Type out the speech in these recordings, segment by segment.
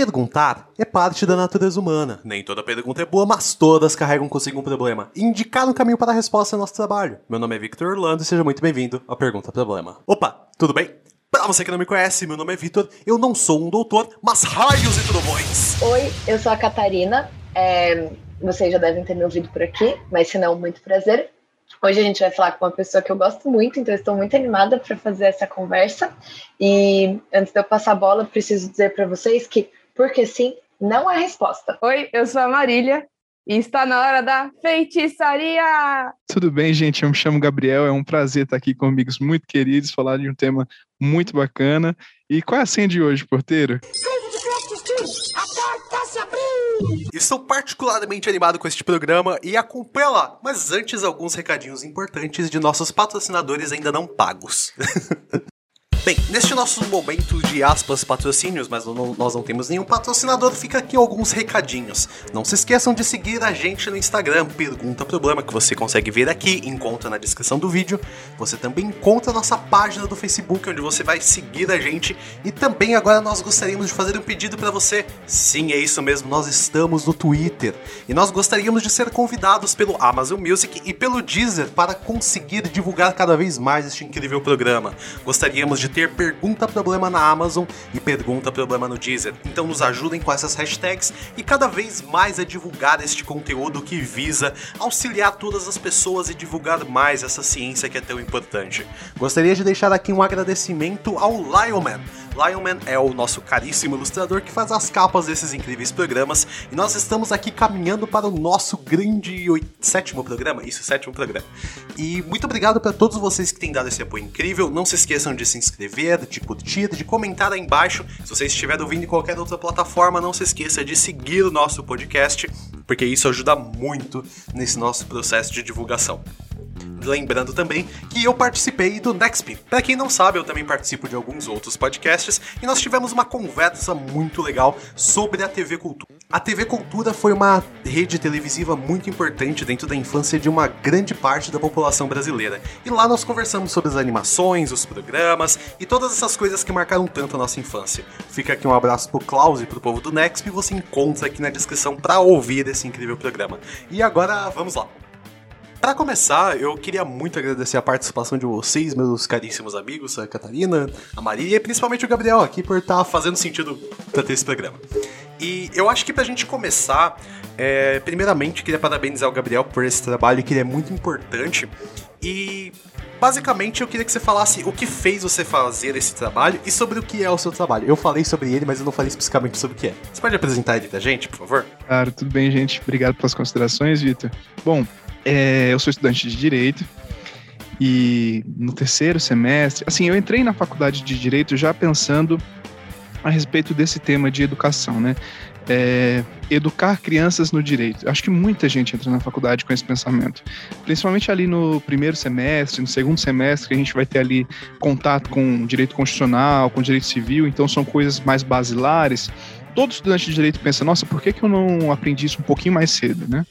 Perguntar é parte da natureza humana. Nem toda pergunta é boa, mas todas carregam consigo um problema. Indicar um caminho para a resposta é nosso trabalho. Meu nome é Victor Orlando e seja muito bem-vindo ao Pergunta Problema. Opa, tudo bem? Pra você que não me conhece, meu nome é Vitor, eu não sou um doutor, mas raios e trovões! Oi, eu sou a Catarina, é, vocês já devem ter me ouvido por aqui, mas se não, muito prazer. Hoje a gente vai falar com uma pessoa que eu gosto muito, então estou muito animada para fazer essa conversa. E antes de eu passar a bola, preciso dizer para vocês que, porque sim, não é resposta. Oi, eu sou a Marília e está na hora da feitiçaria! Tudo bem, gente? Eu me chamo Gabriel, é um prazer estar aqui com amigos muito queridos, falar de um tema muito bacana. E qual é a senha de hoje, porteiro? Estou particularmente animado com este programa e acompanha lá. Mas antes, alguns recadinhos importantes de nossos patrocinadores ainda não pagos. Bem, neste nosso momento de aspas patrocínios, mas não, nós não temos nenhum patrocinador, fica aqui alguns recadinhos. Não se esqueçam de seguir a gente no Instagram, Pergunta Problema, que você consegue ver aqui, encontra na descrição do vídeo. Você também encontra a nossa página do Facebook, onde você vai seguir a gente. E também agora nós gostaríamos de fazer um pedido para você. Sim, é isso mesmo, nós estamos no Twitter. E nós gostaríamos de ser convidados pelo Amazon Music e pelo Deezer para conseguir divulgar cada vez mais este incrível programa. Gostaríamos de ter Pergunta Problema na Amazon e Pergunta Problema no Deezer. Então nos ajudem com essas hashtags e cada vez mais a divulgar este conteúdo que visa auxiliar todas as pessoas e divulgar mais essa ciência que é tão importante. Gostaria de deixar aqui um agradecimento ao Lionman. Lionman é o nosso caríssimo ilustrador que faz as capas desses incríveis programas e nós estamos aqui caminhando para o nosso grande sétimo programa, isso, sétimo programa. E muito obrigado para todos vocês que têm dado esse apoio incrível. Não se esqueçam de se inscrever, de curtir, de comentar aí embaixo. Se você estiver ouvindo em qualquer outra plataforma, não se esqueça de seguir o nosso podcast, porque isso ajuda muito nesse nosso processo de divulgação. Lembrando também que eu participei do Nexp. Para quem não sabe, eu também participo de alguns outros podcasts e nós tivemos uma conversa muito legal sobre a TV Cultura. A TV Cultura foi uma rede televisiva muito importante dentro da infância de uma grande parte da população brasileira. E lá nós conversamos sobre as animações, os programas e todas essas coisas que marcaram tanto a nossa infância. Fica aqui um abraço pro Klaus e pro povo do Nexp e você encontra aqui na descrição para ouvir esse incrível programa. E agora, vamos lá. Para começar, eu queria muito agradecer a participação de vocês, meus caríssimos amigos, a Catarina, a Maria e principalmente o Gabriel aqui por estar tá fazendo sentido para ter esse programa. E eu acho que pra gente começar, é, primeiramente queria parabenizar o Gabriel por esse trabalho que ele é muito importante. E basicamente eu queria que você falasse o que fez você fazer esse trabalho e sobre o que é o seu trabalho. Eu falei sobre ele, mas eu não falei especificamente sobre o que é. Você pode apresentar ele pra gente, por favor? Claro, tudo bem, gente. Obrigado pelas considerações, Vitor. Bom, é, eu sou estudante de Direito e no terceiro semestre, assim, eu entrei na faculdade de Direito já pensando a respeito desse tema de educação, né? É, educar crianças no direito. Acho que muita gente entra na faculdade com esse pensamento, principalmente ali no primeiro semestre, no segundo semestre, que a gente vai ter ali contato com direito constitucional, com direito civil, então são coisas mais basilares. Todo estudante de direito pensa: nossa, por que, que eu não aprendi isso um pouquinho mais cedo, né?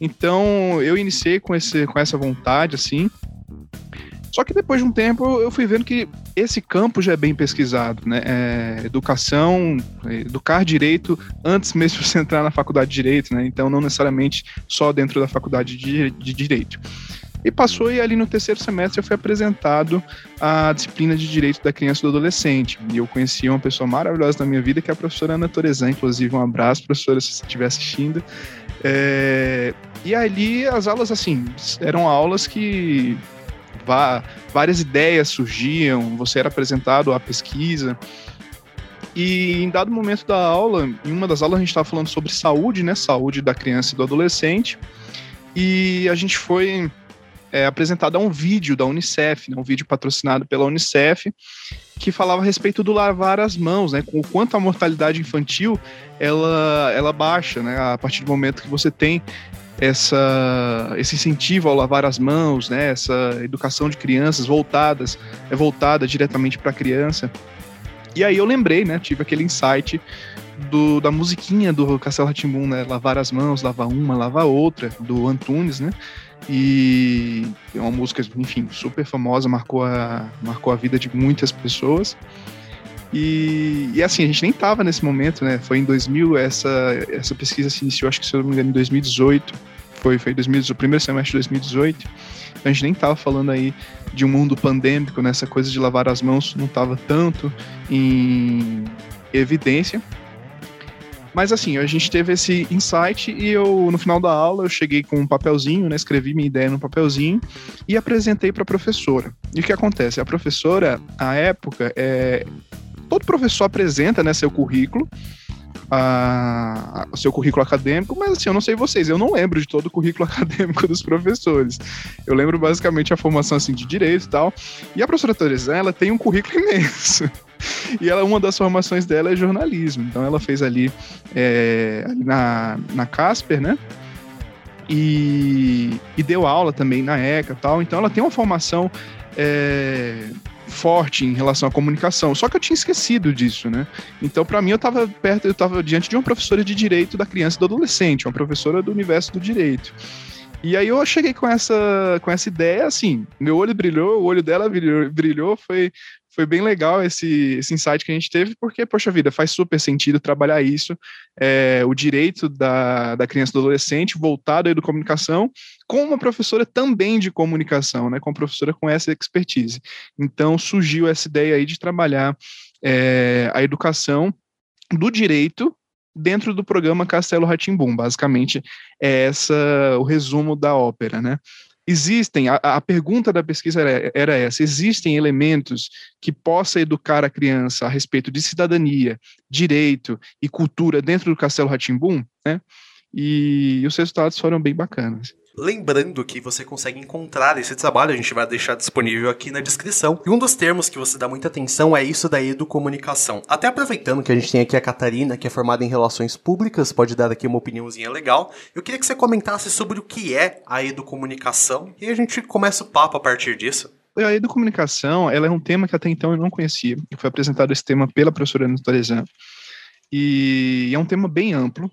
Então eu iniciei com, esse, com essa vontade, assim. Só que depois de um tempo eu fui vendo que esse campo já é bem pesquisado, né? É, educação, educar direito antes mesmo de você entrar na faculdade de direito, né? Então não necessariamente só dentro da faculdade de, de direito. E passou e ali no terceiro semestre eu fui apresentado a disciplina de Direito da Criança e do Adolescente. E eu conheci uma pessoa maravilhosa na minha vida, que é a professora Ana Torezan. Inclusive, um abraço, professora, se você estiver assistindo. É, e ali as aulas, assim, eram aulas que várias ideias surgiam, você era apresentado à pesquisa. E em dado momento da aula, em uma das aulas a gente estava falando sobre saúde, né? Saúde da criança e do adolescente. E a gente foi é, apresentado a um vídeo da Unicef, né, um vídeo patrocinado pela Unicef, que falava a respeito do lavar as mãos, né, com o quanto a mortalidade infantil ela, ela baixa, né, a partir do momento que você tem essa, esse incentivo ao lavar as mãos, né, essa educação de crianças voltadas, é voltada diretamente para a criança. E aí eu lembrei, né, tive aquele insight do, da musiquinha do Castelo Ratimbum, né, lavar as mãos, lavar uma, lavar outra, do Antunes, né, e é uma música, enfim, super famosa, marcou a, marcou a vida de muitas pessoas. E, e, assim, a gente nem tava nesse momento, né? Foi em 2000, essa, essa pesquisa se iniciou, acho que se eu não me engano, em 2018. Foi, foi 2000, o primeiro semestre de 2018. Então a gente nem tava falando aí de um mundo pandêmico, né? coisa de lavar as mãos não tava tanto em evidência. Mas assim, a gente teve esse insight e eu, no final da aula, eu cheguei com um papelzinho, né? Escrevi minha ideia no papelzinho e apresentei para a professora. E o que acontece? A professora, à época, é, todo professor apresenta né, seu currículo, o seu currículo acadêmico, mas assim, eu não sei vocês, eu não lembro de todo o currículo acadêmico dos professores. Eu lembro basicamente a formação assim, de direito e tal. E a professora Teresa, ela tem um currículo imenso. E ela, uma das formações dela é jornalismo. Então ela fez ali, é, ali na, na Casper, né? E, e, deu aula também na ECA tal. Então ela tem uma formação é, forte em relação à comunicação. Só que eu tinha esquecido disso, né? Então, para mim, eu estava perto, eu estava diante de uma professora de direito da criança e do adolescente, uma professora do universo do direito. E aí eu cheguei com essa, com essa ideia, assim, meu olho brilhou, o olho dela brilhou, brilhou foi, foi bem legal esse, esse insight que a gente teve, porque, poxa vida, faz super sentido trabalhar isso, é, o direito da, da criança e do adolescente voltado à educomunicação, com uma professora também de comunicação, né, com uma professora com essa expertise. Então surgiu essa ideia aí de trabalhar é, a educação do direito dentro do programa Castelo Ratimbum. Basicamente, é essa o resumo da ópera, né? Existem, a, a pergunta da pesquisa era, era, essa: existem elementos que possa educar a criança a respeito de cidadania, direito e cultura dentro do Castelo Ratimbum, né? E os resultados foram bem bacanas. Lembrando que você consegue encontrar esse trabalho, a gente vai deixar disponível aqui na descrição. E um dos termos que você dá muita atenção é isso da educomunicação. Até aproveitando que a gente tem aqui a Catarina, que é formada em relações públicas, pode dar aqui uma opiniãozinha legal. Eu queria que você comentasse sobre o que é a educomunicação e a gente começa o papo a partir disso. A educomunicação, ela é um tema que até então eu não conhecia. Foi apresentado esse tema pela professora Ana Torezan. E é um tema bem amplo,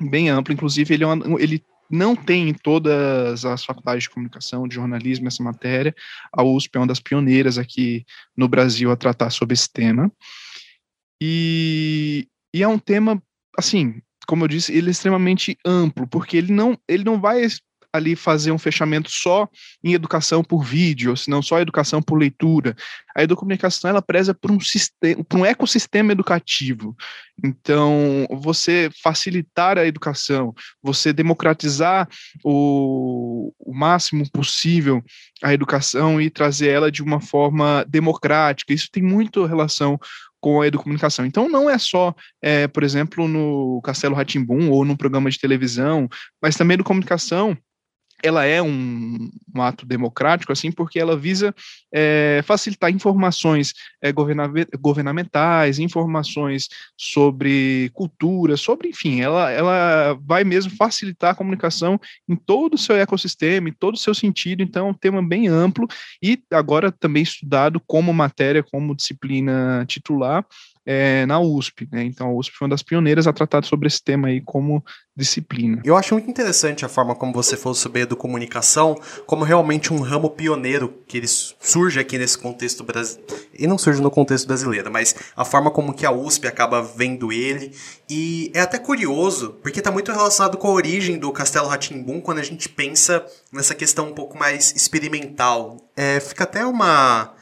bem amplo. Inclusive, ele, é uma, ele não tem em todas as faculdades de comunicação, de jornalismo, essa matéria. A USP é uma das pioneiras aqui no Brasil a tratar sobre esse tema. E, e é um tema, assim, como eu disse, ele é extremamente amplo, porque ele não, ele não vai ali fazer um fechamento só em educação por vídeo, ou se não só educação por leitura. A educomunicação ela preza por um sistema, por um ecossistema educativo. Então, você facilitar a educação, você democratizar o, o máximo possível a educação e trazer ela de uma forma democrática. Isso tem muito relação com a educomunicação. Então, não é só, é, por exemplo, no Castelo Ratimbum ou num programa de televisão, mas também do comunicação ela é um, um, ato democrático, assim, porque ela visa é, facilitar informações é, governamentais, informações sobre cultura, sobre, enfim, ela, ela vai mesmo facilitar a comunicação em todo o seu ecossistema, em todo o seu sentido, então é um tema bem amplo e agora também estudado como matéria, como disciplina titular, é, na USP, né? Então a USP foi uma das pioneiras a tratar sobre esse tema aí como disciplina. Eu acho muito interessante a forma como você falou sobre a comunicação, como realmente um ramo pioneiro que ele surge aqui nesse contexto brasileiro, e não surge no contexto brasileiro, mas a forma como que a USP acaba vendo ele, e é até curioso, porque está muito relacionado com a origem do Castelo Ratimbum quando a gente pensa nessa questão um pouco mais experimental. É, fica até uma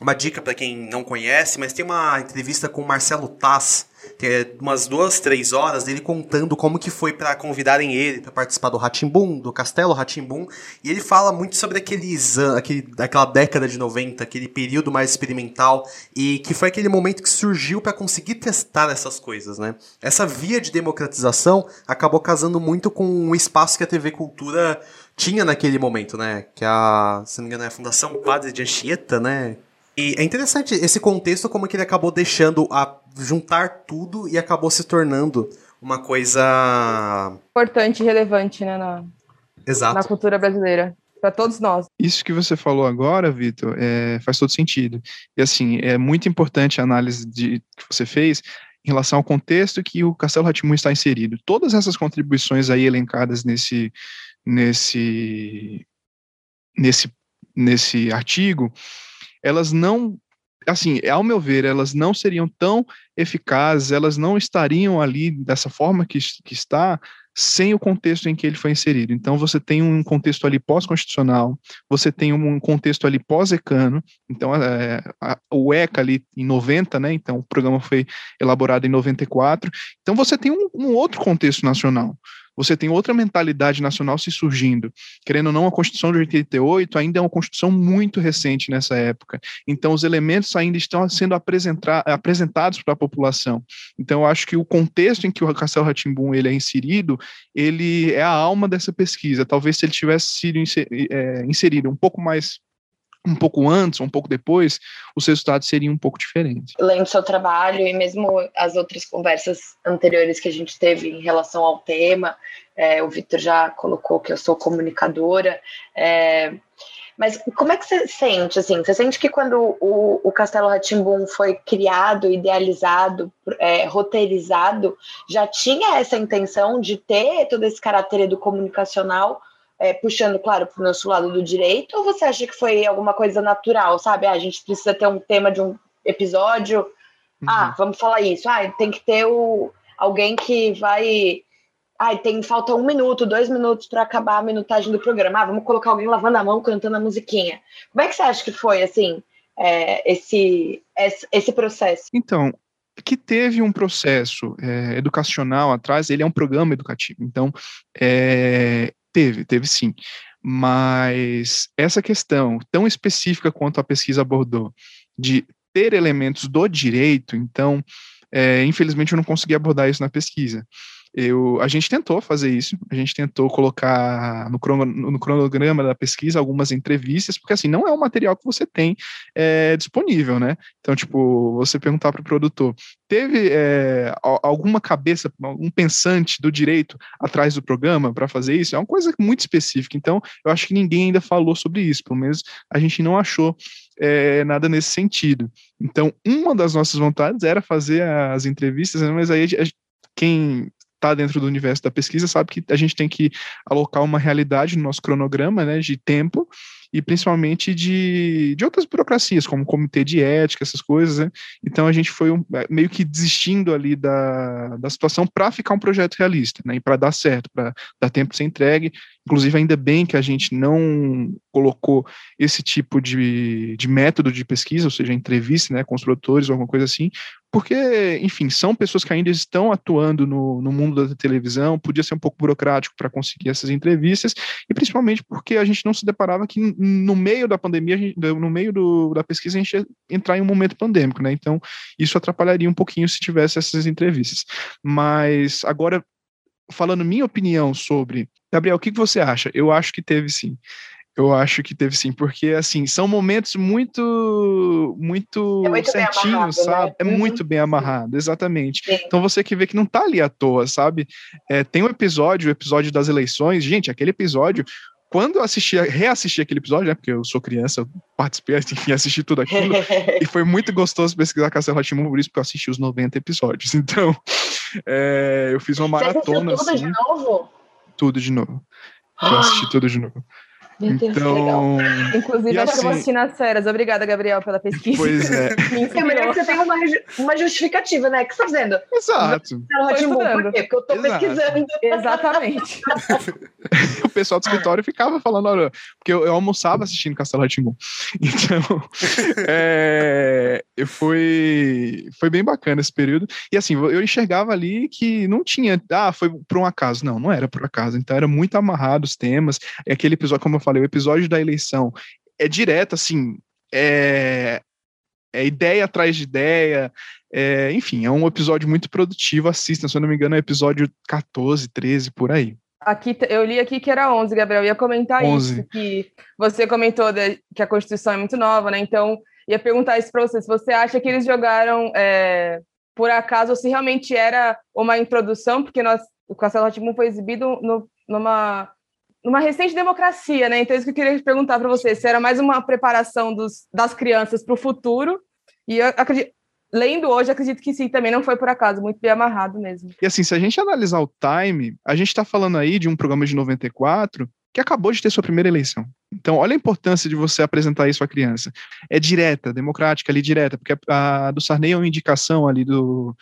uma dica para quem não conhece, mas tem uma entrevista com o Marcelo Tass, tem é umas duas, três horas dele contando como que foi para convidarem ele para participar do Ratimbum, do Castelo Ratimbum, e ele fala muito sobre aqueles, aquele, aquela década de 90, aquele período mais experimental, e que foi aquele momento que surgiu para conseguir testar essas coisas, né? Essa via de democratização acabou casando muito com o espaço que a TV Cultura tinha naquele momento, né? Que a, se não me engano, é a Fundação Padre de Anchieta, né? E é interessante esse contexto, como que ele acabou deixando a juntar tudo e acabou se tornando uma coisa. Importante e relevante, né? Na, Exato. na cultura brasileira. Para todos nós. Isso que você falou agora, Vitor, é, faz todo sentido. E assim, é muito importante a análise de, que você fez em relação ao contexto que o Castelo Ratimu está inserido. Todas essas contribuições aí elencadas nesse, nesse, nesse, nesse artigo, elas não assim, ao meu ver, elas não seriam tão eficazes, elas não estariam ali dessa forma que, que está, sem o contexto em que ele foi inserido. Então, você tem um contexto ali pós-constitucional, você tem um contexto ali pós-ECANO, então, é, a, o ECA ali em 90, né, então o programa foi elaborado em 94, então você tem um, um outro contexto nacional você tem outra mentalidade nacional se surgindo. Querendo ou não, a Constituição de 88 ainda é uma Constituição muito recente nessa época. Então, os elementos ainda estão sendo apresentados para a população. Então, eu acho que o contexto em que o Castelo Ratimbum ele é inserido, ele é a alma dessa pesquisa. Talvez se ele tivesse sido é, inserido um pouco mais um pouco antes, um pouco depois, os resultados seriam um pouco diferentes. Lendo seu trabalho e mesmo as outras conversas anteriores que a gente teve em relação ao tema, é, o Victor já colocou que eu sou comunicadora, é, mas como é que você sente, assim, você sente que quando o, o Castelo Ratimbum foi criado, idealizado, é, roteirizado, já tinha essa intenção de ter todo esse caráter do comunicacional é, puxando, claro, para o nosso lado do direito, ou você acha que foi alguma coisa natural, sabe? Ah, a gente precisa ter um tema de um episódio. Uhum. Ah, vamos falar isso. Ah, tem que ter o, alguém que vai. Ah, tem, falta um minuto, dois minutos para acabar a minutagem do programa. Ah, vamos colocar alguém lavando a mão, cantando a musiquinha. Como é que você acha que foi, assim, é, esse, esse, esse processo? Então, que teve um processo é, educacional atrás, ele é um programa educativo. Então, é, Teve, teve sim. Mas essa questão tão específica quanto a pesquisa abordou, de ter elementos do direito, então, é, infelizmente eu não consegui abordar isso na pesquisa. Eu, a gente tentou fazer isso, a gente tentou colocar no, crono, no cronograma da pesquisa algumas entrevistas, porque assim, não é um material que você tem é, disponível, né? Então, tipo, você perguntar para o produtor, teve é, alguma cabeça, algum pensante do direito atrás do programa para fazer isso? É uma coisa muito específica, então eu acho que ninguém ainda falou sobre isso, pelo menos a gente não achou é, nada nesse sentido. Então, uma das nossas vontades era fazer as entrevistas, né, mas aí quem está dentro do universo da pesquisa sabe que a gente tem que alocar uma realidade no nosso cronograma né, de tempo e principalmente de, de outras burocracias, como comitê de ética, essas coisas, né? Então a gente foi um, é, meio que desistindo ali da, da situação para ficar um projeto realista, né? E para dar certo, para dar tempo de ser entregue. Inclusive, ainda bem que a gente não colocou esse tipo de, de método de pesquisa, ou seja, entrevista né, com os produtores ou alguma coisa assim, porque, enfim, são pessoas que ainda estão atuando no, no mundo da televisão, podia ser um pouco burocrático para conseguir essas entrevistas, e principalmente porque a gente não se deparava que no meio da pandemia, no meio do, da pesquisa, a gente ia entrar em um momento pandêmico, né? Então, isso atrapalharia um pouquinho se tivesse essas entrevistas. Mas agora, falando minha opinião sobre. Gabriel, o que, você acha? Eu acho que teve sim. Eu acho que teve sim, porque assim, são momentos muito muito, é muito certinhos, né? sabe? Né? É uhum. muito bem amarrado, exatamente. Sim. Então você que vê que não tá ali à toa, sabe? É, tem um episódio, o episódio das eleições, gente, aquele episódio, quando eu assisti, reassisti aquele episódio, né? Porque eu sou criança, eu participei, enfim, assisti tudo aquilo. e foi muito gostoso pesquisar Castelo Ratimbun por isso, porque eu assisti os 90 episódios. Então, é, eu fiz uma maratona. Você tudo assim, de novo? Tudo de novo. Eu assisti tudo de novo. Meu Deus, então, Inclusive, acho assim, que nas férias. Obrigada, Gabriel, pela pesquisa. Pois é. é melhor que você tenha uma, uma justificativa, né? O que você está fazendo? Exato. Por quê? Porque eu estou pesquisando. Exatamente. o pessoal do escritório ficava falando, olha, porque eu, eu almoçava assistindo Castelo Timbu. Então, é, foi, foi bem bacana esse período. E assim, eu enxergava ali que não tinha, ah, foi por um acaso. Não, não era por acaso. Então, era muito amarrado os temas. E aquele episódio, como eu falei, falei, o episódio da eleição é direto, assim, é, é ideia atrás de ideia, é, enfim, é um episódio muito produtivo, assista, se eu não me engano é episódio 14, 13, por aí. Aqui, eu li aqui que era 11, Gabriel, ia comentar 11. isso, que você comentou de, que a Constituição é muito nova, né, então ia perguntar isso para você, se você acha que eles jogaram é, por acaso, ou se realmente era uma introdução, porque nós, o Castelo foi exibido no, numa numa recente democracia, né? Então, isso que eu queria perguntar para você, se era mais uma preparação dos, das crianças para o futuro, e eu acredito, lendo hoje, acredito que sim, também não foi por acaso, muito bem amarrado mesmo. E assim, se a gente analisar o time, a gente está falando aí de um programa de 94 que acabou de ter sua primeira eleição. Então, olha a importância de você apresentar isso à criança. É direta, democrática ali, direta, porque a, a do Sarney é uma indicação ali do,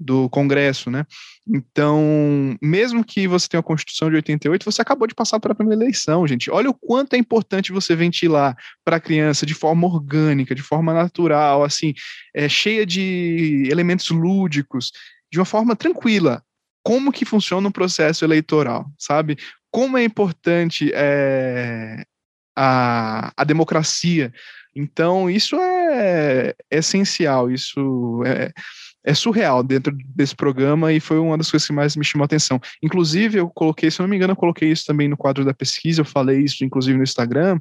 do Congresso, né? Então, mesmo que você tenha a Constituição de 88, você acabou de passar para a primeira eleição, gente. Olha o quanto é importante você ventilar para a criança de forma orgânica, de forma natural, assim, é, cheia de elementos lúdicos, de uma forma tranquila. Como que funciona um processo eleitoral, sabe? Como é importante é, a, a democracia. Então, isso é, é essencial, isso é, é surreal dentro desse programa e foi uma das coisas que mais me chamou a atenção. Inclusive, eu coloquei, se não me engano, eu coloquei isso também no quadro da pesquisa, eu falei isso inclusive no Instagram.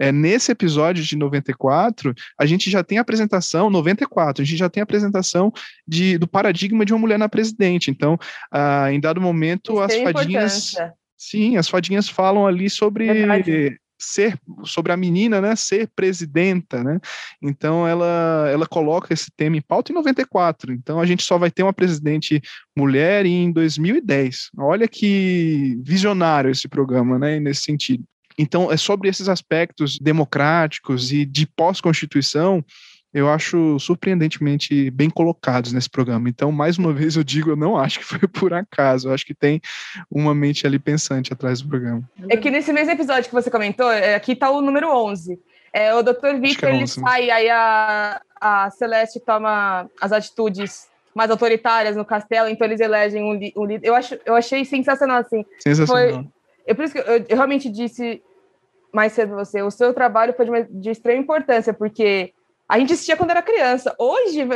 É, nesse episódio de 94, a gente já tem a apresentação, 94, a gente já tem a apresentação de, do paradigma de uma mulher na presidente. Então, ah, em dado momento, isso as fadinhas. Sim, as fadinhas falam ali sobre. Verdade ser sobre a menina, né, ser presidenta, né? Então ela ela coloca esse tema em pauta em 94. Então a gente só vai ter uma presidente mulher em 2010. Olha que visionário esse programa, né, nesse sentido. Então é sobre esses aspectos democráticos e de pós-constituição eu acho surpreendentemente bem colocados nesse programa. Então, mais uma vez eu digo, eu não acho que foi por acaso, eu acho que tem uma mente ali pensante atrás do programa. É que nesse mesmo episódio que você comentou, é, aqui está o número 11. É, o Dr. Victor, é ele sai, aí a, a Celeste toma as atitudes mais autoritárias no castelo, então eles elegem um, um líder. Eu, acho, eu achei sensacional, assim. Sensacional. Foi, é por isso que eu, eu realmente disse mais cedo você, o seu trabalho foi de, de extrema importância, porque a gente assistia quando era criança. Hoje,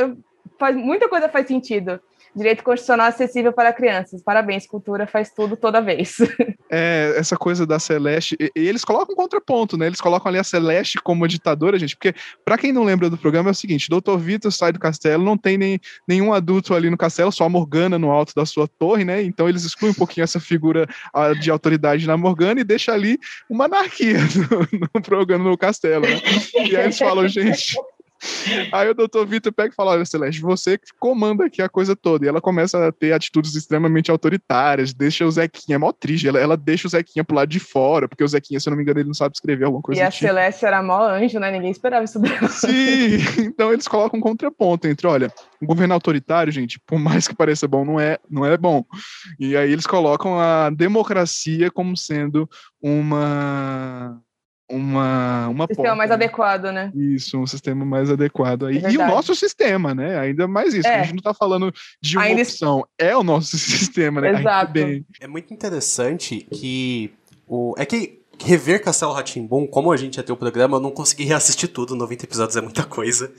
faz, muita coisa faz sentido. Direito constitucional acessível para crianças. Parabéns, cultura faz tudo toda vez. É, essa coisa da Celeste, e, e eles colocam um contraponto, né? Eles colocam ali a Celeste como ditadora, gente, porque para quem não lembra do programa é o seguinte, Dr. Vitor sai do castelo, não tem nem, nenhum adulto ali no castelo, só a Morgana no alto da sua torre, né? Então eles excluem um pouquinho essa figura a, de autoridade na Morgana e deixa ali uma anarquia no, no programa no castelo, né? E aí eles falam, gente, Aí o doutor Vitor pega e fala: Olha, Celeste, você que comanda aqui a coisa toda. E ela começa a ter atitudes extremamente autoritárias, deixa o Zequinha, é mó triste, ela, ela deixa o Zequinha pro lado de fora, porque o Zequinha, se eu não me engano, ele não sabe escrever alguma coisa. E a tipo. Celeste era mó anjo, né? Ninguém esperava isso dela. Sim, então eles colocam um contraponto entre: olha, o governo autoritário, gente, por mais que pareça bom, não é, não é bom. E aí eles colocam a democracia como sendo uma uma, uma sistema porta, mais né? adequado, né? Isso, um sistema mais adequado aí. É e o nosso sistema, né? Ainda mais isso. É. A gente não está falando de uma Ainda... opção, é o nosso sistema, né? Exato. Bem... É muito interessante que o é que rever Castelo Ratimbum, como a gente ia ter o programa, eu não consegui reassistir tudo, 90 episódios é muita coisa.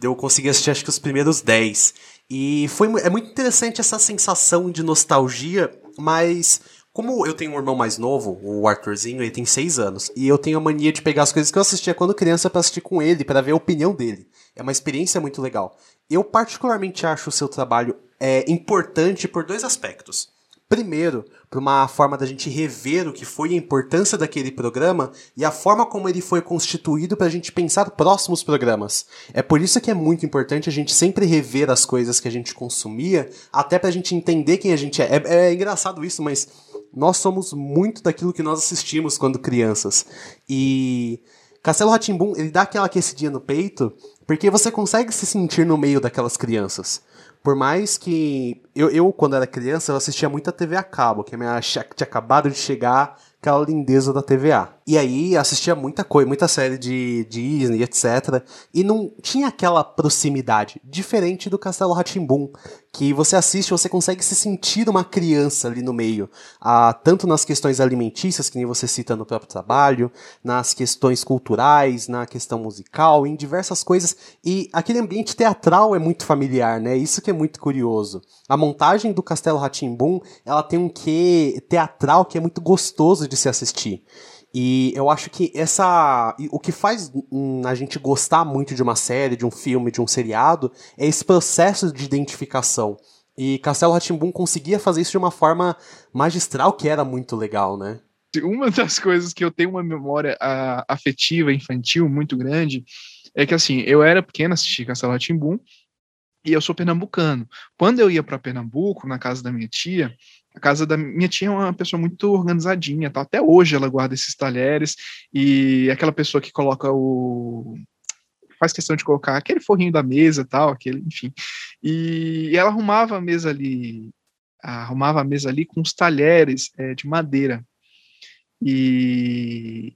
Eu consegui assistir acho que os primeiros 10. E foi é muito interessante essa sensação de nostalgia, mas como eu tenho um irmão mais novo, o Arthurzinho, ele tem 6 anos, e eu tenho a mania de pegar as coisas que eu assistia quando criança para assistir com ele, para ver a opinião dele. É uma experiência muito legal. Eu particularmente acho o seu trabalho é, importante por dois aspectos. Primeiro, por uma forma da gente rever o que foi a importância daquele programa e a forma como ele foi constituído para a gente pensar próximos programas. É por isso que é muito importante a gente sempre rever as coisas que a gente consumia, até para a gente entender quem a gente é. é. É engraçado isso, mas nós somos muito daquilo que nós assistimos quando crianças. E Castelo Ratimbum, ele dá aquela aquecidinha no peito, porque você consegue se sentir no meio daquelas crianças. Por mais que eu, eu, quando era criança, eu assistia muito a TV a cabo, que a minha tinha acabado de chegar aquela lindeza da TVA. E aí assistia muita coisa, muita série de, Disney, etc. E não tinha aquela proximidade, diferente do Castelo Ratimbum, que você assiste você consegue se sentir uma criança ali no meio. Ah, tanto nas questões alimentícias, que nem você cita no próprio trabalho, nas questões culturais, na questão musical, em diversas coisas. E aquele ambiente teatral é muito familiar, né? Isso que é muito curioso. A montagem do Castelo Ratimbum, ela tem um quê teatral que é muito gostoso de se assistir. E eu acho que essa. O que faz a gente gostar muito de uma série, de um filme, de um seriado, é esse processo de identificação. E Castelo Ratimbum conseguia fazer isso de uma forma magistral que era muito legal, né? Uma das coisas que eu tenho uma memória afetiva, infantil, muito grande, é que assim, eu era pequeno, assisti Castelo Ratimbum, E eu sou pernambucano. Quando eu ia para Pernambuco, na casa da minha tia, a casa da minha tia é uma pessoa muito organizadinha, tá? até hoje ela guarda esses talheres e aquela pessoa que coloca o faz questão de colocar aquele forrinho da mesa, tal, aquele, enfim. E ela arrumava a mesa ali, arrumava a mesa ali com os talheres é, de madeira. E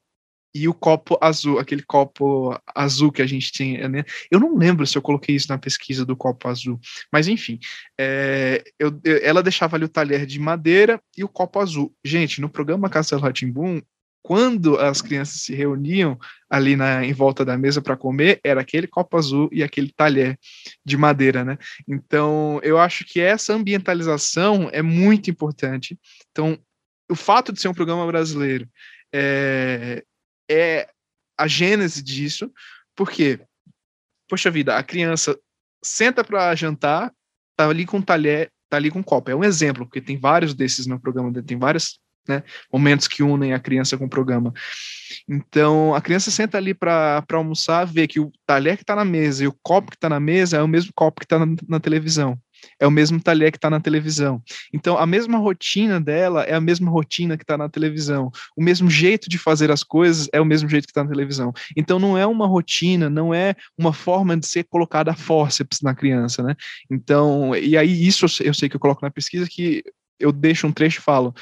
e o copo azul, aquele copo azul que a gente tinha, né? Eu não lembro se eu coloquei isso na pesquisa do copo azul, mas enfim, é, eu, ela deixava ali o talher de madeira e o copo azul. Gente, no programa Castelo Ratimbum, quando as crianças se reuniam ali na, em volta da mesa para comer, era aquele copo azul e aquele talher de madeira, né? Então, eu acho que essa ambientalização é muito importante. Então, o fato de ser um programa brasileiro é, é a gênese disso, porque, poxa vida, a criança senta para jantar, tá ali com talher, tá ali com copo. É um exemplo, porque tem vários desses no programa, tem vários né, momentos que unem a criança com o programa. Então, a criança senta ali para almoçar, vê que o talher que está na mesa e o copo que está na mesa é o mesmo copo que está na, na televisão é o mesmo talher que está na televisão. Então, a mesma rotina dela é a mesma rotina que está na televisão. O mesmo jeito de fazer as coisas é o mesmo jeito que está na televisão. Então, não é uma rotina, não é uma forma de ser colocada a fórceps na criança, né? Então, e aí isso eu sei que eu coloco na pesquisa que eu deixo um trecho e falo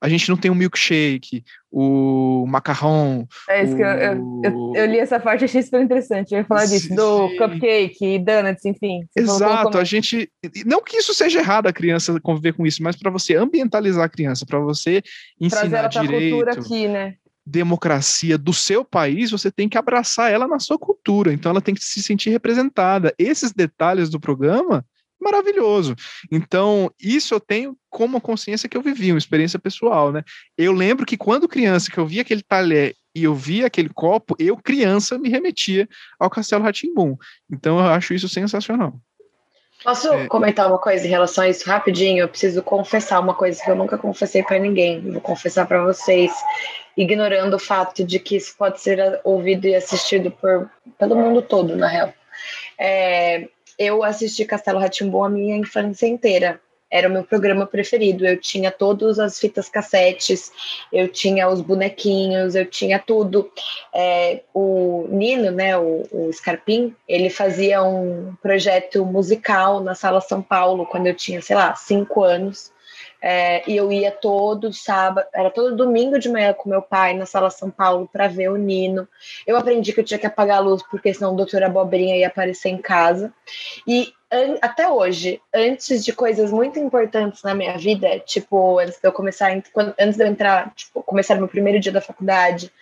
a gente não tem um milkshake, o macarrão. É isso o... que eu, eu, eu, eu, li essa parte e achei super interessante. Eu ia falar disso, do cupcake, donuts, enfim. Exato, a gente. Não que isso seja errado a criança conviver com isso, mas para você ambientalizar a criança, para você ensinar Trazer direito. cultura aqui, né? democracia do seu país, você tem que abraçar ela na sua cultura. Então ela tem que se sentir representada. Esses detalhes do programa maravilhoso. Então, isso eu tenho como consciência que eu vivi, uma experiência pessoal, né? Eu lembro que quando criança, que eu via aquele talher e eu via aquele copo, eu, criança, me remetia ao Castelo Ratimbum. Então, eu acho isso sensacional. Posso é, comentar uma coisa em relação a isso rapidinho? Eu preciso confessar uma coisa que eu nunca confessei para ninguém. Vou confessar para vocês, ignorando o fato de que isso pode ser ouvido e assistido por pelo mundo todo, na real. É, eu assisti Castelo Ratimbum a minha infância inteira. Era o meu programa preferido. Eu tinha todas as fitas cassetes, eu tinha os bonequinhos, eu tinha tudo. É, o Nino, né, o, o Scarpim, ele fazia um projeto musical na Sala São Paulo quando eu tinha, sei lá, cinco anos. É, e eu ia todo sábado, era todo domingo de manhã com meu pai na Sala São Paulo para ver o Nino. Eu aprendi que eu tinha que apagar a luz porque senão o doutor Abobrinha ia aparecer em casa. E até hoje, antes de coisas muito importantes na minha vida, tipo, antes de eu começar, antes de eu entrar, tipo, começar meu primeiro dia da faculdade,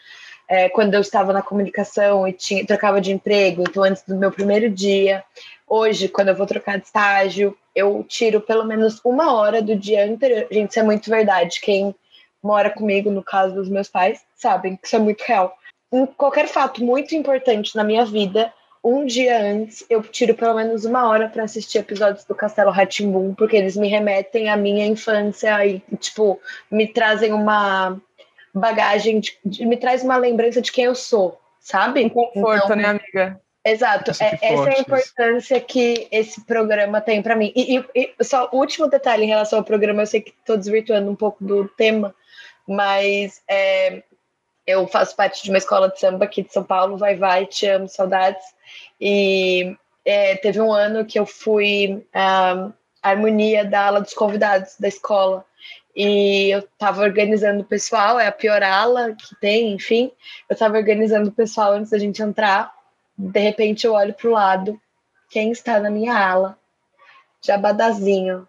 é, quando eu estava na comunicação e tinha, trocava de emprego, então antes do meu primeiro dia, hoje, quando eu vou trocar de estágio, eu tiro pelo menos uma hora do dia anterior. Gente, isso é muito verdade. Quem mora comigo, no caso dos meus pais, sabem que isso é muito real. Em qualquer fato muito importante na minha vida, um dia antes eu tiro pelo menos uma hora para assistir episódios do Castelo Ratimbum, porque eles me remetem à minha infância e, tipo, me trazem uma bagagem, de, de, me traz uma lembrança de quem eu sou, sabe? Um conforto, então, né, amiga? Exato, é, essa é a importância que esse programa tem para mim. E, e, e, só o último detalhe em relação ao programa, eu sei que estou desvirtuando um pouco do tema, mas é, eu faço parte de uma escola de samba aqui de São Paulo, vai, vai, te amo, saudades. E é, teve um ano que eu fui a harmonia da ala dos convidados da escola. E eu estava organizando o pessoal, é a pior ala que tem, enfim. Eu estava organizando o pessoal antes da gente entrar de repente eu olho para o lado, quem está na minha ala? Jabadazinho.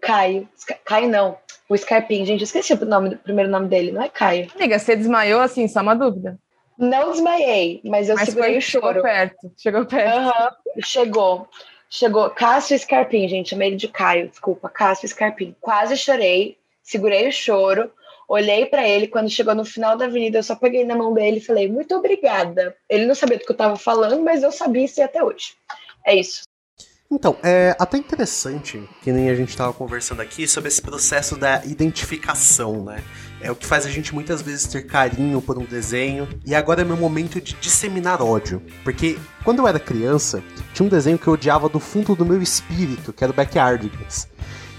Caio. Caio não, o Scarpim. Gente, esqueci o, nome, o primeiro nome dele, não é Caio. Amiga, você desmaiou assim, só uma dúvida. Não desmaiei, mas eu mas segurei foi, o choro. Chegou perto, chegou perto. Uhum, chegou. Chegou. Cássio Scarpim, gente, chamei ele de Caio, desculpa. Cássio Scarpim. Quase chorei, segurei o choro, Olhei para ele, quando chegou no final da avenida, eu só peguei na mão dele e falei, muito obrigada. Ele não sabia do que eu estava falando, mas eu sabia isso até hoje. É isso. Então, é até interessante, que nem a gente estava conversando aqui, sobre esse processo da identificação, né? É o que faz a gente muitas vezes ter carinho por um desenho. E agora é meu momento de disseminar ódio. Porque quando eu era criança, tinha um desenho que eu odiava do fundo do meu espírito, que era o Backyardigans.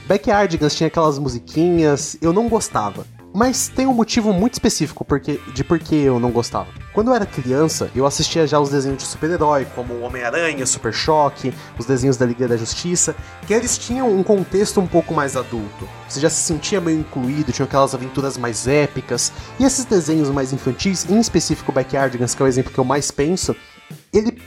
Backyardigans tinha aquelas musiquinhas, eu não gostava. Mas tem um motivo muito específico porque, de por que eu não gostava. Quando eu era criança, eu assistia já os desenhos de super-herói, como Homem-Aranha, Super Choque, os desenhos da Liga da Justiça, que eles tinham um contexto um pouco mais adulto. Você já se sentia meio incluído, tinham aquelas aventuras mais épicas. E esses desenhos mais infantis, em específico Backyardigans, que é o exemplo que eu mais penso, ele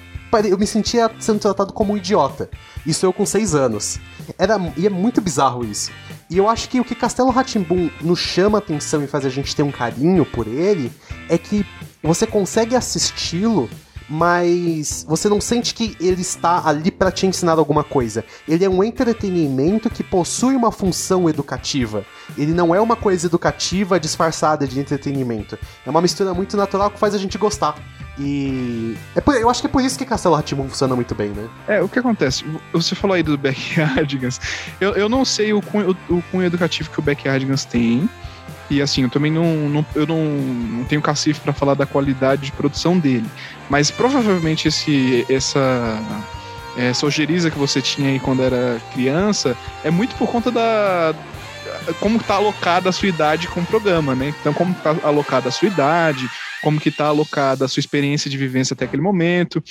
eu me sentia sendo tratado como um idiota. Isso eu com 6 anos. Era, e é muito bizarro isso. E eu acho que o que Castelo Ratimbum nos chama atenção e faz a gente ter um carinho por ele é que você consegue assisti-lo mas você não sente que ele está ali para te ensinar alguma coisa. Ele é um entretenimento que possui uma função educativa. Ele não é uma coisa educativa disfarçada de entretenimento. É uma mistura muito natural que faz a gente gostar. E é por, eu acho que é por isso que Castelo Ratimbun funciona muito bem, né? É, o que acontece? Você falou aí do Backyardigans. Eu, eu não sei o cunho, o, o cunho educativo que o Backyardigans tem. E assim, eu também não, não eu não, não tenho cacife para falar da qualidade de produção dele. Mas provavelmente esse, essa, essa ojeriza que você tinha aí quando era criança é muito por conta da, como está alocada a sua idade com o programa, né? Então, como está alocada a sua idade, como que está alocada a sua experiência de vivência até aquele momento.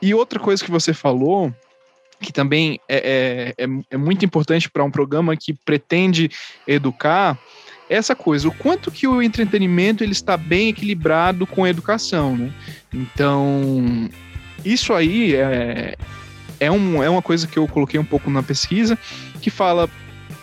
E outra coisa que você falou, que também é, é, é, é muito importante para um programa que pretende educar, é essa coisa, o quanto que o entretenimento ele está bem equilibrado com a educação, né? Então, isso aí é, é, um, é uma coisa que eu coloquei um pouco na pesquisa, que fala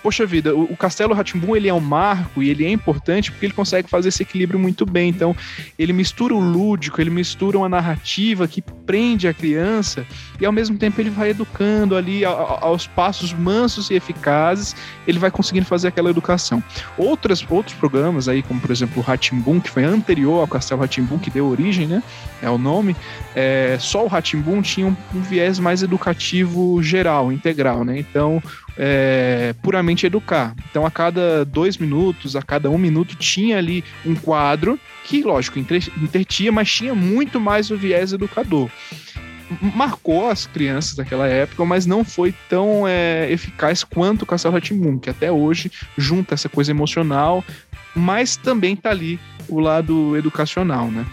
poxa vida, o, o Castelo Ratimbun ele é um marco e ele é importante porque ele consegue fazer esse equilíbrio muito bem. Então, ele mistura o lúdico, ele mistura uma narrativa que prende a criança e ao mesmo tempo ele vai educando ali a, a, aos passos mansos e eficazes, ele vai conseguindo fazer aquela educação. Outras, outros programas aí, como por exemplo o Ratimbun, que foi anterior ao Castelo Ratimbun, que deu origem, né? É o nome. É, só o Ratimbun tinha um, um viés mais educativo geral, integral, né? Então, é, puramente educar. Então, a cada dois minutos, a cada um minuto, tinha ali um quadro que, lógico, intertia, mas tinha muito mais o viés educador. Marcou as crianças daquela época, mas não foi tão é, eficaz quanto o Castelo Ratimbun, que até hoje junta essa coisa emocional, mas também tá ali o lado educacional, né?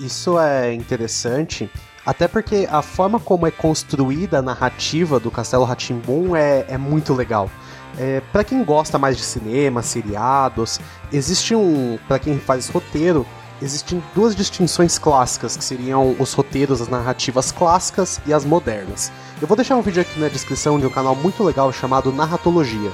Isso é interessante até porque a forma como é construída a narrativa do Castelo Ratimbun é, é muito legal. É, para quem gosta mais de cinema, seriados, existe um. para quem faz roteiro, existem duas distinções clássicas, que seriam os roteiros, as narrativas clássicas e as modernas. Eu vou deixar um vídeo aqui na descrição de um canal muito legal chamado Narratologia.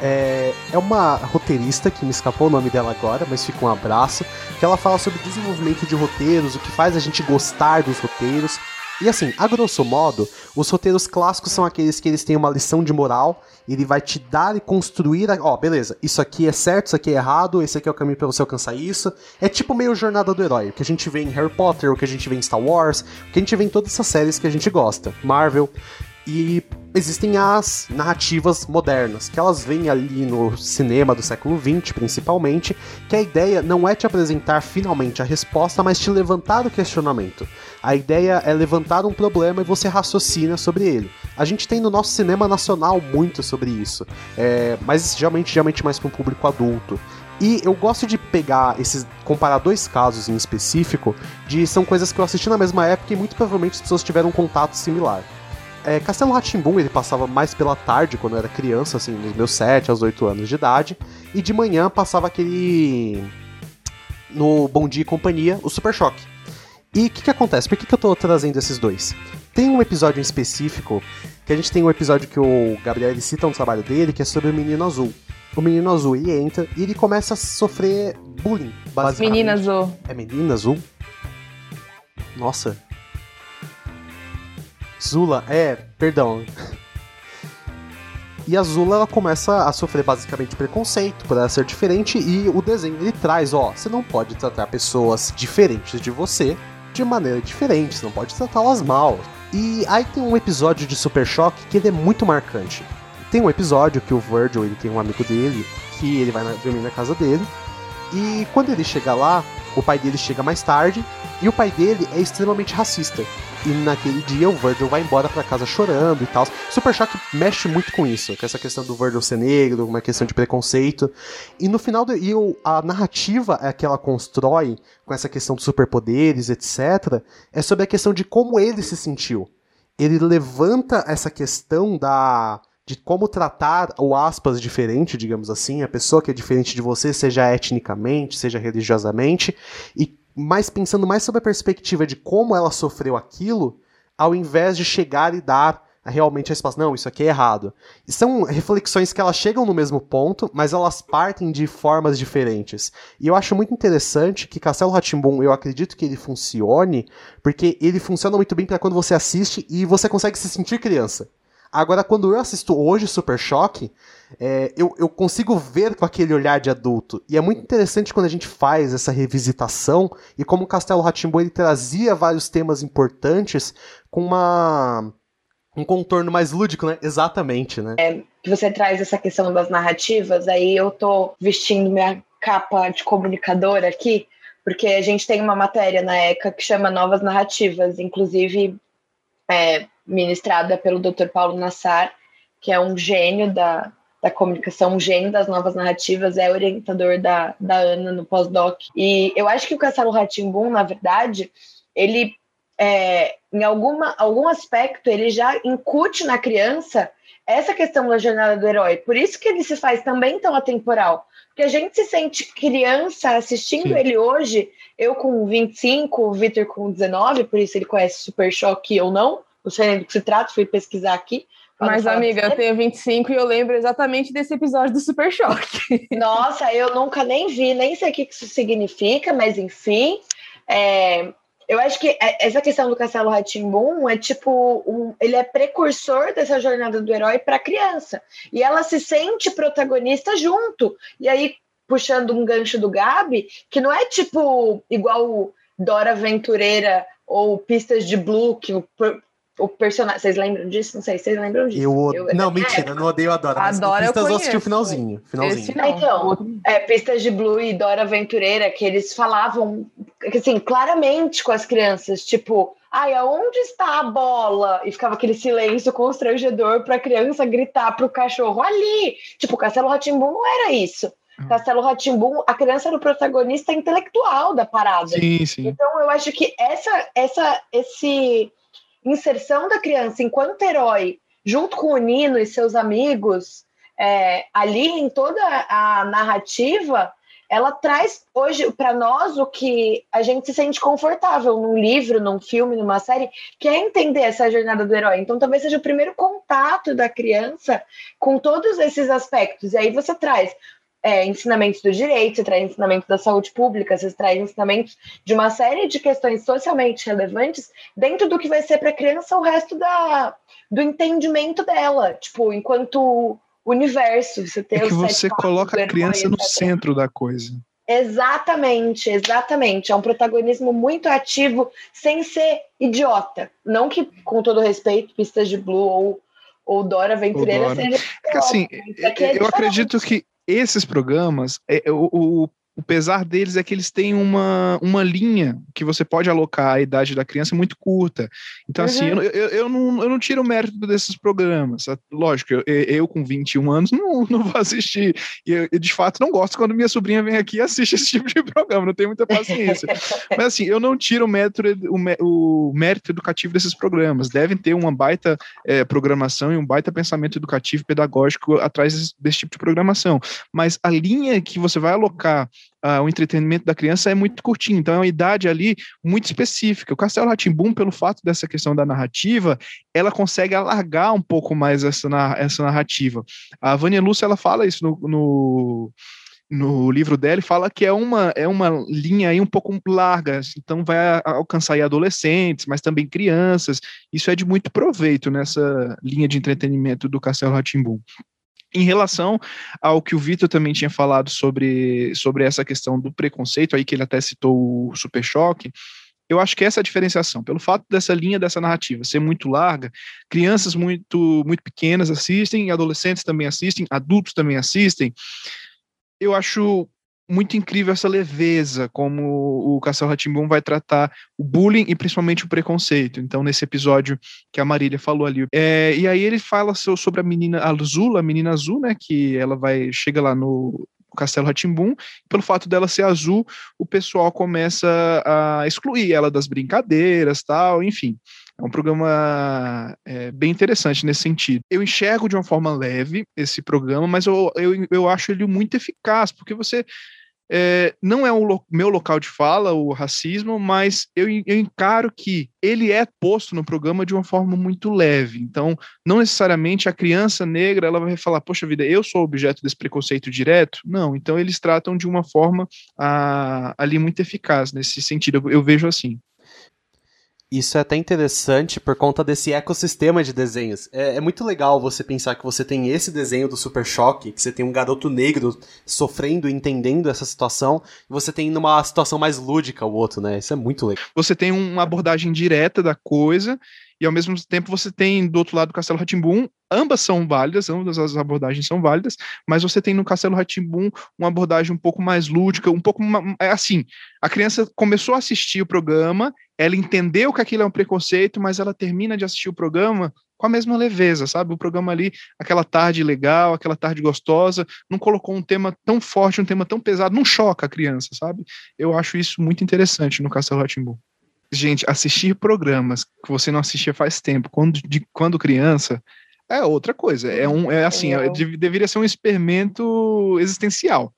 É, é uma roteirista que me escapou o nome dela agora, mas fica um abraço. Que ela fala sobre desenvolvimento de roteiros, o que faz a gente gostar dos roteiros. E assim, a grosso modo, os roteiros clássicos são aqueles que eles têm uma lição de moral, ele vai te dar e construir, ó, beleza, isso aqui é certo, isso aqui é errado, esse aqui é o caminho para você alcançar isso. É tipo meio jornada do herói, o que a gente vê em Harry Potter, o que a gente vê em Star Wars, o que a gente vê em todas essas séries que a gente gosta, Marvel. E existem as narrativas modernas, que elas vêm ali no cinema do século XX, principalmente, que a ideia não é te apresentar finalmente a resposta, mas te levantar o questionamento. A ideia é levantar um problema e você raciocina sobre ele. A gente tem no nosso cinema nacional muito sobre isso, é, mas geralmente, geralmente mais para um público adulto. E eu gosto de pegar esses. comparar dois casos em específico, de são coisas que eu assisti na mesma época e muito provavelmente as pessoas tiveram um contato similar. É, Castelo Ratimbum ele passava mais pela tarde quando eu era criança, assim, nos meus 7 aos 8 anos de idade, e de manhã passava aquele no Bom Dia e Companhia, o Super Choque. E o que, que acontece? Por que, que eu tô trazendo esses dois? Tem um episódio em específico, que a gente tem um episódio que o Gabriel ele cita no trabalho dele, que é sobre o Menino Azul. O Menino Azul, ele entra e ele começa a sofrer bullying, basicamente. Menina Azul. É Menina Azul? Nossa, Zula, é, perdão. E a Zula ela começa a sofrer basicamente preconceito por ela ser diferente e o desenho ele traz, ó, você não pode tratar pessoas diferentes de você de maneira diferente, você não pode tratá-las mal. E aí tem um episódio de Super Choque que ele é muito marcante. Tem um episódio que o Virgil, ele tem um amigo dele, que ele vai dormir na casa dele, e quando ele chega lá, o pai dele chega mais tarde, e o pai dele é extremamente racista. E naquele dia o Virgil vai embora para casa chorando e tal. Super Shock mexe muito com isso, com essa questão do Virgil ser negro, uma questão de preconceito. E no final, do, e o, a narrativa é que ela constrói com essa questão dos superpoderes, etc., é sobre a questão de como ele se sentiu. Ele levanta essa questão da de como tratar o aspas diferente, digamos assim, a pessoa que é diferente de você, seja etnicamente, seja religiosamente, e mais pensando mais sobre a perspectiva de como ela sofreu aquilo, ao invés de chegar e dar realmente a resposta, não, isso aqui é errado. E são reflexões que elas chegam no mesmo ponto, mas elas partem de formas diferentes. E eu acho muito interessante que Castelo Ratimbun, eu acredito que ele funcione, porque ele funciona muito bem para quando você assiste e você consegue se sentir criança. Agora, quando eu assisto hoje Super Choque, é, eu, eu consigo ver com aquele olhar de adulto. E é muito interessante quando a gente faz essa revisitação e como o Castelo Ratimbo ele trazia vários temas importantes com uma um contorno mais lúdico, né? Exatamente, né? É, que você traz essa questão das narrativas, aí eu tô vestindo minha capa de comunicadora aqui, porque a gente tem uma matéria na ECA que chama Novas Narrativas, inclusive é, ministrada pelo Dr. Paulo Nassar, que é um gênio da, da comunicação, gênio das novas narrativas, é orientador da, da Ana no pós-doc. E eu acho que o Castelo Ratimbum, na verdade, ele, é, em alguma, algum aspecto, ele já incute na criança essa questão da jornada do herói. Por isso que ele se faz também tão atemporal. Porque a gente se sente criança assistindo Sim. ele hoje, eu com 25, o Victor com 19, por isso ele conhece Super Choque ou não, não sei do que se trata, fui pesquisar aqui. Mas, amiga, eu tenho 25 e eu lembro exatamente desse episódio do Super Choque. Nossa, eu nunca nem vi, nem sei o que isso significa, mas enfim. É, eu acho que é, essa questão do Castelo Ratimbum é tipo, um, ele é precursor dessa jornada do herói para a criança. E ela se sente protagonista junto. E aí, puxando um gancho do Gabi, que não é tipo igual Dora Aventureira ou Pistas de Blue, que o o personagem. Vocês lembram disso? Não sei, vocês lembram disso? Eu, eu não, mentira, não odeio a Dora. A Dora Pistas eu, eu assisti o finalzinho. finalzinho. Não, então, é, Pistas de Blue e Dora Aventureira, que eles falavam, assim, claramente com as crianças, tipo, ai, aonde está a bola? E ficava aquele silêncio constrangedor para a criança gritar pro cachorro ali. Tipo, Castelo Ratimbum não era isso. Hum. Castelo Ratimbum, a criança era o protagonista intelectual da parada. Sim, sim. Então eu acho que essa, essa, esse inserção da criança enquanto herói, junto com o Nino e seus amigos, é, ali em toda a narrativa, ela traz hoje para nós o que a gente se sente confortável num livro, num filme, numa série, que é entender essa jornada do herói. Então, talvez seja o primeiro contato da criança com todos esses aspectos. E aí você traz é, ensinamentos do direito, você traz ensinamentos da saúde pública, você traz ensinamentos de uma série de questões socialmente relevantes dentro do que vai ser para a criança o resto da, do entendimento dela, tipo, enquanto universo. Você tem é que você coloca a criança no centro da coisa. Exatamente, exatamente. É um protagonismo muito ativo, sem ser idiota. Não que, com todo respeito, Pistas de Blue ou, ou Dora Aventureira seja. É que, assim, é eu acredito que esses programas, é, o, o, o pesar deles é que eles têm uma, uma linha que você pode alocar a idade da criança muito curta. Então, assim, uhum. assim, eu, eu, eu, não, eu não tiro o mérito desses programas. Lógico, eu, eu com 21 anos não, não vou assistir. E eu, de fato, não gosto quando minha sobrinha vem aqui e assiste esse tipo de programa, não tenho muita paciência. Mas, assim, eu não tiro o mérito, o, o mérito educativo desses programas. Devem ter uma baita é, programação e um baita pensamento educativo e pedagógico atrás desse, desse tipo de programação. Mas a linha que você vai alocar uh, o entretenimento da criança é muito curtinho, então é uma idade ali muito específica. O Castelo Ratimbum, pelo fato dessa questão da narrativa, ela consegue alargar um pouco mais essa, essa narrativa. A Vânia Lúcia, ela fala isso no, no no livro dela fala que é uma, é uma linha aí um pouco larga, então vai alcançar adolescentes, mas também crianças. Isso é de muito proveito nessa linha de entretenimento do Castelo Ratimbum. Em relação ao que o Vitor também tinha falado sobre, sobre essa questão do preconceito, aí que ele até citou o Super Choque, Eu acho que essa é a diferenciação. Pelo fato dessa linha, dessa narrativa ser muito larga, crianças muito, muito pequenas assistem, adolescentes também assistem, adultos também assistem. Eu acho muito incrível essa leveza como o Castelo Ratimbum vai tratar o bullying e principalmente o preconceito. Então, nesse episódio que a Marília falou ali. É, e aí ele fala sobre a menina azul, a menina azul, né? Que ela vai, chega lá no Castelo Ratimbum, pelo fato dela ser azul, o pessoal começa a excluir ela das brincadeiras, tal, enfim. É um programa é, bem interessante nesse sentido. Eu enxergo de uma forma leve esse programa, mas eu, eu, eu acho ele muito eficaz, porque você é, não é o lo meu local de fala, o racismo, mas eu, eu, encaro que ele é posto no programa de uma forma muito leve. Então, não necessariamente a criança negra ela vai falar, poxa vida, eu sou objeto desse preconceito direto. Não, então eles tratam de uma forma a, ali muito eficaz nesse sentido. eu, eu vejo assim. Isso é até interessante por conta desse ecossistema de desenhos. É, é, muito legal você pensar que você tem esse desenho do Super Choque, que você tem um garoto negro sofrendo e entendendo essa situação, e você tem numa situação mais lúdica o outro, né? Isso é muito legal. Você tem uma abordagem direta da coisa, e ao mesmo tempo você tem do outro lado do Castelo Ratimbum, ambas são válidas, ambas as abordagens são válidas, mas você tem no Castelo Ratimbum uma abordagem um pouco mais lúdica, um pouco é assim, a criança começou a assistir o programa, ela entendeu que aquilo é um preconceito, mas ela termina de assistir o programa com a mesma leveza, sabe? O programa ali, aquela tarde legal, aquela tarde gostosa, não colocou um tema tão forte, um tema tão pesado, não choca a criança, sabe? Eu acho isso muito interessante no Castelo Ratimbum gente, assistir programas que você não assistia faz tempo, quando, de, quando criança, é outra coisa. É um, é assim, é, deveria ser um experimento existencial.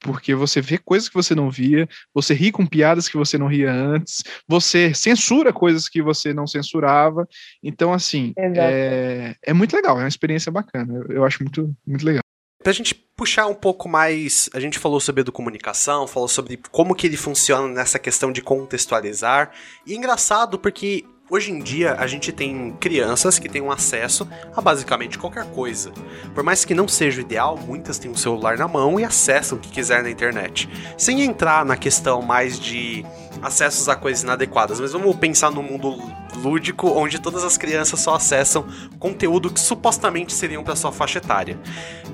Porque você vê coisas que você não via, você ri com piadas que você não ria antes, você censura coisas que você não censurava. Então, assim, é, é muito legal, é uma experiência bacana. Eu, eu acho muito, muito legal. Pra gente puxar um pouco mais, a gente falou sobre educomunicação, falou sobre como que ele funciona nessa questão de contextualizar. E é engraçado porque Hoje em dia, a gente tem crianças que têm um acesso a basicamente qualquer coisa. Por mais que não seja o ideal, muitas têm um celular na mão e acessam o que quiser na internet. Sem entrar na questão mais de acessos a coisas inadequadas, mas vamos pensar no mundo lúdico onde todas as crianças só acessam conteúdo que supostamente seriam para sua faixa etária.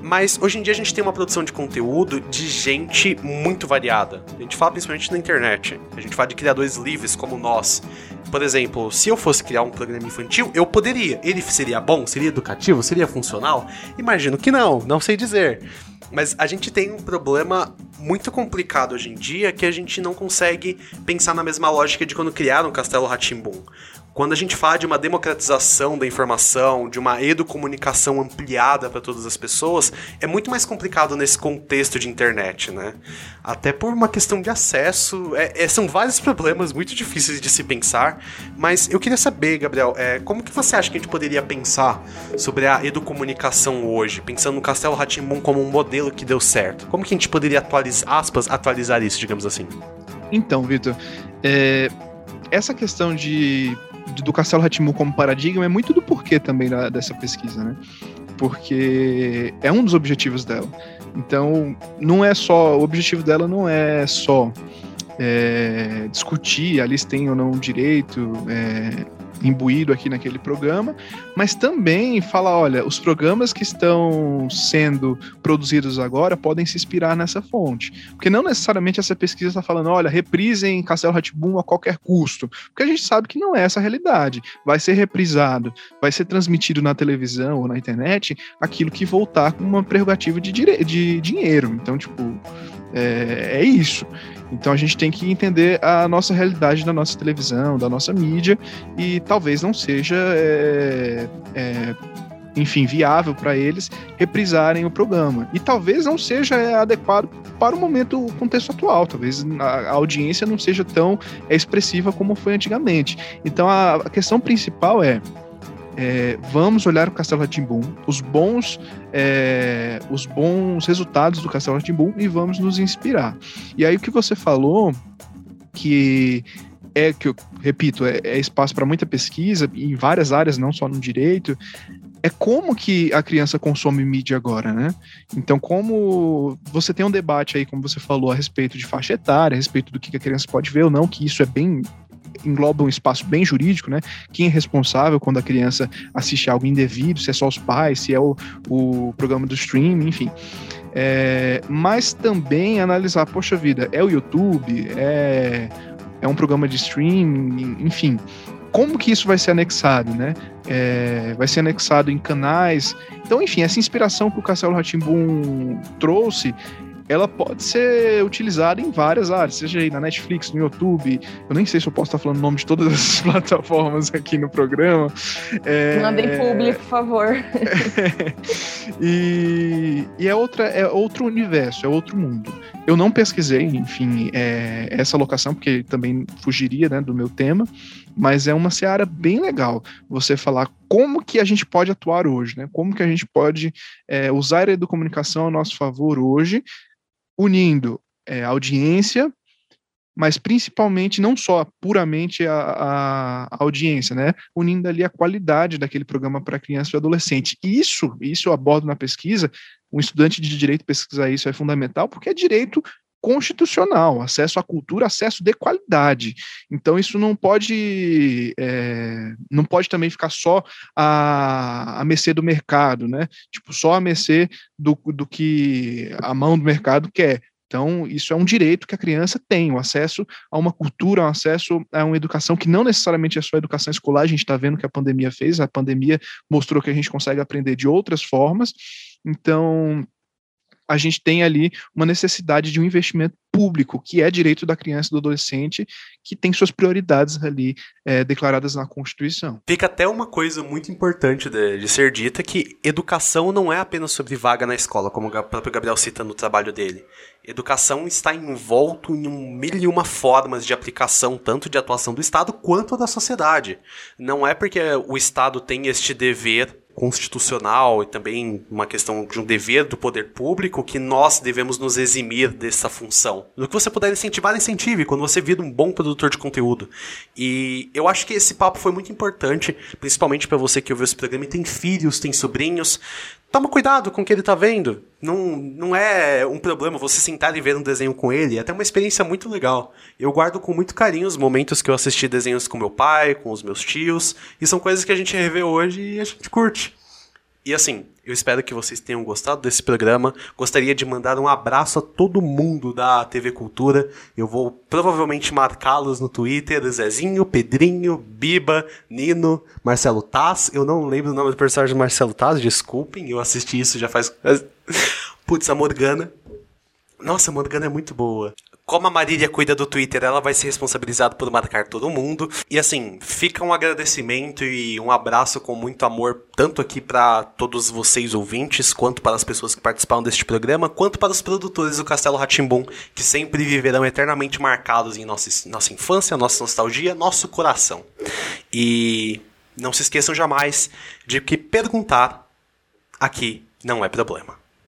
Mas hoje em dia a gente tem uma produção de conteúdo de gente muito variada. A gente fala principalmente na internet. A gente fala de criadores livres como nós. Por exemplo, se eu fosse criar um programa infantil, eu poderia. Ele seria bom? Seria educativo? Seria funcional? Imagino que não, não sei dizer. Mas a gente tem um problema muito complicado hoje em dia que a gente não consegue pensar na mesma lógica de quando criaram o Castelo Ratimbum. Quando a gente fala de uma democratização da informação, de uma educomunicação ampliada para todas as pessoas, é muito mais complicado nesse contexto de internet, né? Até por uma questão de acesso, é, é, são vários problemas muito difíceis de se pensar, mas eu queria saber, Gabriel, é, como que você acha que a gente poderia pensar sobre a educomunicação hoje, pensando no Castelo Ratimbun como um modelo que deu certo? Como que a gente poderia atualizar, aspas, atualizar isso, digamos assim? Então, Vitor, é, essa questão de do Castelo Ratimu como paradigma é muito do porquê também da, dessa pesquisa, né? Porque é um dos objetivos dela. Então, não é só. O objetivo dela não é só é, discutir ali se tem ou não direito, é, imbuído aqui naquele programa, mas também fala, olha, os programas que estão sendo produzidos agora podem se inspirar nessa fonte. Porque não necessariamente essa pesquisa está falando, olha, reprisem Castelo Ratibum a qualquer custo, porque a gente sabe que não é essa a realidade. Vai ser reprisado, vai ser transmitido na televisão ou na internet aquilo que voltar com uma prerrogativa de, de dinheiro. Então, tipo, é, é isso. Então a gente tem que entender a nossa realidade da nossa televisão, da nossa mídia, e talvez não seja, é, é, enfim, viável para eles reprisarem o programa. E talvez não seja é, adequado para o momento, o contexto atual. Talvez a, audiência não seja tão expressiva como foi antigamente. Então a questão principal é é, vamos olhar o Castelo Ratimbum, os bons, é, os bons resultados do Castelo Ratimbum e vamos nos inspirar. E aí o que você falou que é que eu repito é, é espaço para muita pesquisa em várias áreas, não só no direito. É como que a criança consome mídia agora, né? Então, como você tem um debate aí, como você falou, a respeito de faixa etária, a respeito do que a criança pode ver ou não, que isso é bem engloba um espaço bem jurídico, né? Quem é responsável quando a criança assiste algo indevido, se é só os pais, se é o, o programa do streaming, enfim. É, mas também analisar, poxa vida, é o YouTube, é, é um programa de streaming, enfim. Como que isso vai ser anexado, né? É, vai ser anexado em canais. Então, enfim, essa inspiração que o Castelo Ratimbun trouxe, ela pode ser utilizada em várias áreas, seja aí na Netflix, no YouTube. Eu nem sei se eu posso estar falando o nome de todas essas plataformas aqui no programa. É... Mandem público, por favor. e, e é, outra, é outro universo, é outro mundo. Eu não pesquisei, enfim, é, essa locação, porque também fugiria né, do meu tema, mas é uma seara bem legal você falar como que a gente pode atuar hoje, né? Como que a gente pode é, usar a educomunicação a nosso favor hoje, unindo é, audiência, mas principalmente não só puramente a, a, audiência, né? Unindo ali a qualidade daquele programa para criança e adolescente. Isso, isso eu abordo na pesquisa. Um estudante de direito pesquisar isso é fundamental, porque é direito constitucional, acesso à cultura, acesso de qualidade. Então isso não pode é, não pode também ficar só a, a mercê do mercado, né? Tipo só a mercê do, do que a mão do mercado quer. Então, isso é um direito que a criança tem, o acesso a uma cultura, o acesso a uma educação que não necessariamente é só educação escolar, a gente está vendo que a pandemia fez, a pandemia mostrou que a gente consegue aprender de outras formas. Então, a gente tem ali uma necessidade de um investimento público, que é direito da criança e do adolescente, que tem suas prioridades ali é, declaradas na Constituição. Fica até uma coisa muito importante de, de, ser dita, que educação não é apenas sobre vaga na escola, como o próprio Gabriel cita no trabalho dele. Educação está envolto em um mil e uma formas de aplicação, tanto de atuação do Estado quanto da sociedade. Não é porque o Estado tem este dever constitucional e também uma questão de um dever do poder público que nós devemos nos eximir dessa função. No que você puder incentivar, incentive quando você vira um bom produtor de conteúdo. E eu acho que esse papo foi muito importante, principalmente para você que ouviu esse programa e tem filhos, tem sobrinhos. Toma cuidado com o que ele tá vendo. Não, não é um problema você sentar e ver um desenho com ele. É até uma experiência muito legal. Eu guardo com muito carinho os momentos que eu assisti desenhos com meu pai, com os meus tios. E são coisas que a gente revê hoje e a gente curte. E assim, eu espero que vocês tenham gostado desse programa. Gostaria de mandar um abraço a todo mundo da TV Cultura. Eu vou provavelmente marcá-los no Twitter: Zezinho, Pedrinho, Biba, Nino, Marcelo Taz. Eu não lembro o nome do personagem Marcelo Taz, desculpem, eu assisti isso já faz. Putz, a Morgana. Nossa, a Morgana é muito boa. Como a Marília cuida do Twitter, ela vai ser responsabilizada por marcar todo mundo. E assim, fica um agradecimento e um abraço com muito amor, tanto aqui para todos vocês ouvintes, quanto para as pessoas que participaram deste programa, quanto para os produtores do Castelo Ratimbum, que sempre viverão eternamente marcados em nossa, nossa infância, nossa nostalgia, nosso coração. E não se esqueçam jamais de que perguntar aqui não é problema.